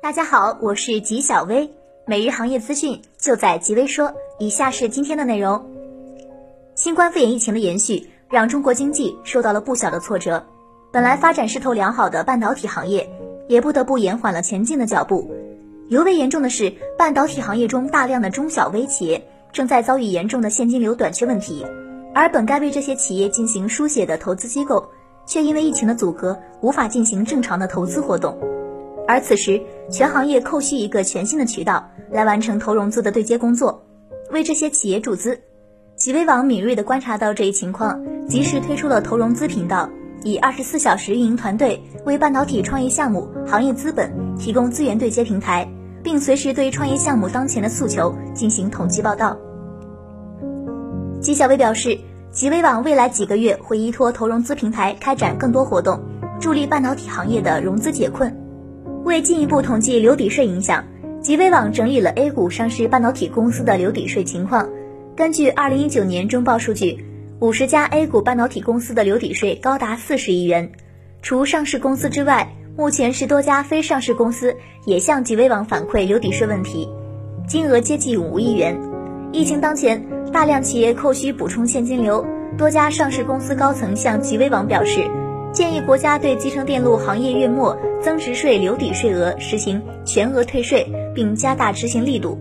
大家好，我是吉小薇，每日行业资讯就在吉微说。以下是今天的内容：新冠肺炎疫情的延续让中国经济受到了不小的挫折，本来发展势头良好的半导体行业也不得不延缓了前进的脚步。尤为严重的是，半导体行业中大量的中小微企业正在遭遇严重的现金流短缺问题，而本该为这些企业进行输血的投资机构，却因为疫情的阻隔，无法进行正常的投资活动。而此时，全行业空需一个全新的渠道来完成投融资的对接工作，为这些企业注资。极微网敏锐地观察到这一情况，及时推出了投融资频道，以二十四小时运营团队为半导体创业项目、行业资本提供资源对接平台，并随时对创业项目当前的诉求进行统计报道。纪晓薇表示，极微网未来几个月会依托投融资平台开展更多活动，助力半导体行业的融资解困。为进一步统计留抵税影响，极微网整理了 A 股上市半导体公司的留抵税情况。根据二零一九年中报数据，五十家 A 股半导体公司的留抵税高达四十亿元。除上市公司之外，目前十多家非上市公司也向极微网反馈留抵税问题，金额接近五亿元。疫情当前，大量企业扣需补充现金流，多家上市公司高层向极微网表示。建议国家对集成电路行业月末增值税留抵税额实行全额退税，并加大执行力度。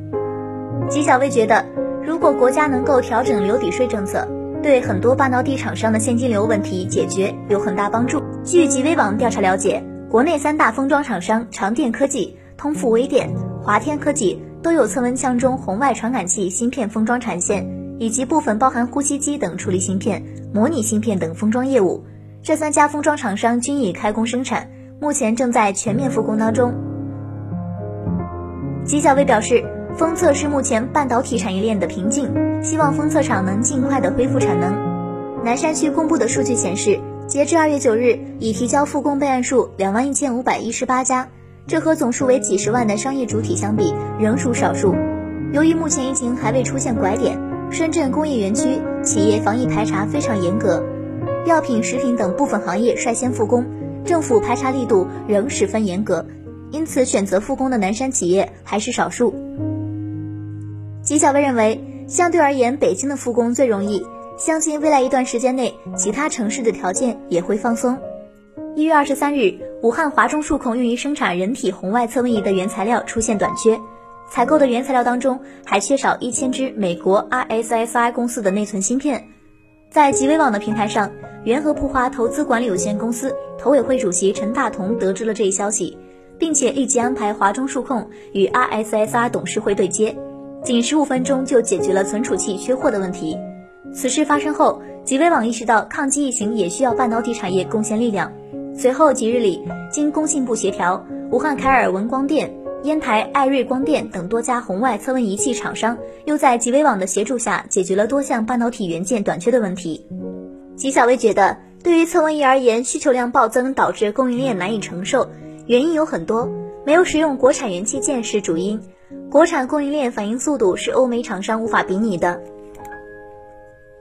纪晓薇觉得，如果国家能够调整留抵税政策，对很多半导体厂商的现金流问题解决有很大帮助。据极微网调查了解，国内三大封装厂商长电科技、通富微电、华天科技都有测温枪中红外传感器芯片封装产线，以及部分包含呼吸机等处理芯片、模拟芯片等封装业务。这三家封装厂商均已开工生产，目前正在全面复工当中。纪晓薇表示，封测是目前半导体产业链的瓶颈，希望封测厂能尽快的恢复产能。南山区公布的数据显示，截至二月九日，已提交复工备案数两万一千五百一十八家，这和总数为几十万的商业主体相比，仍属少数。由于目前疫情还未出现拐点，深圳工业园区企业防疫排查非常严格。药品、食品等部分行业率先复工，政府排查力度仍十分严格，因此选择复工的南山企业还是少数。纪晓薇认为，相对而言，北京的复工最容易，相信未来一段时间内，其他城市的条件也会放松。一月二十三日，武汉华中数控用于生产人体红外测温仪的原材料出现短缺，采购的原材料当中还缺少一千只美国 RSSI 公司的内存芯片。在极微网的平台上，元和普华投资管理有限公司投委会主席陈大同得知了这一消息，并且立即安排华中数控与 RSSR 董事会对接，仅十五分钟就解决了存储器缺货的问题。此事发生后，极微网意识到抗击疫情也需要半导体产业贡献力量，随后几日里，经工信部协调，武汉凯尔文光电。烟台爱瑞光电等多家红外测温仪器厂商，又在极微网的协助下解决了多项半导体元件短缺的问题。纪晓薇觉得，对于测温仪而言，需求量暴增导致供应链难以承受，原因有很多，没有使用国产元器件是主因，国产供应链反应速度是欧美厂商无法比拟的。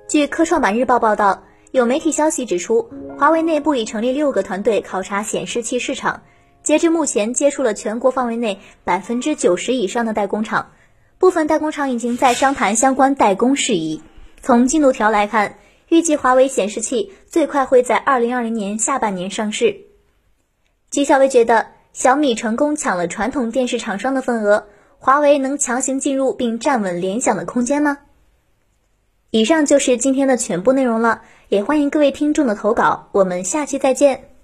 据科创板日报报道，有媒体消息指出，华为内部已成立六个团队考察显示器市场。截至目前，接触了全国范围内百分之九十以上的代工厂，部分代工厂已经在商谈相关代工事宜。从进度条来看，预计华为显示器最快会在二零二零年下半年上市。吉小薇觉得，小米成功抢了传统电视厂商的份额，华为能强行进入并站稳联想的空间吗？以上就是今天的全部内容了，也欢迎各位听众的投稿，我们下期再见。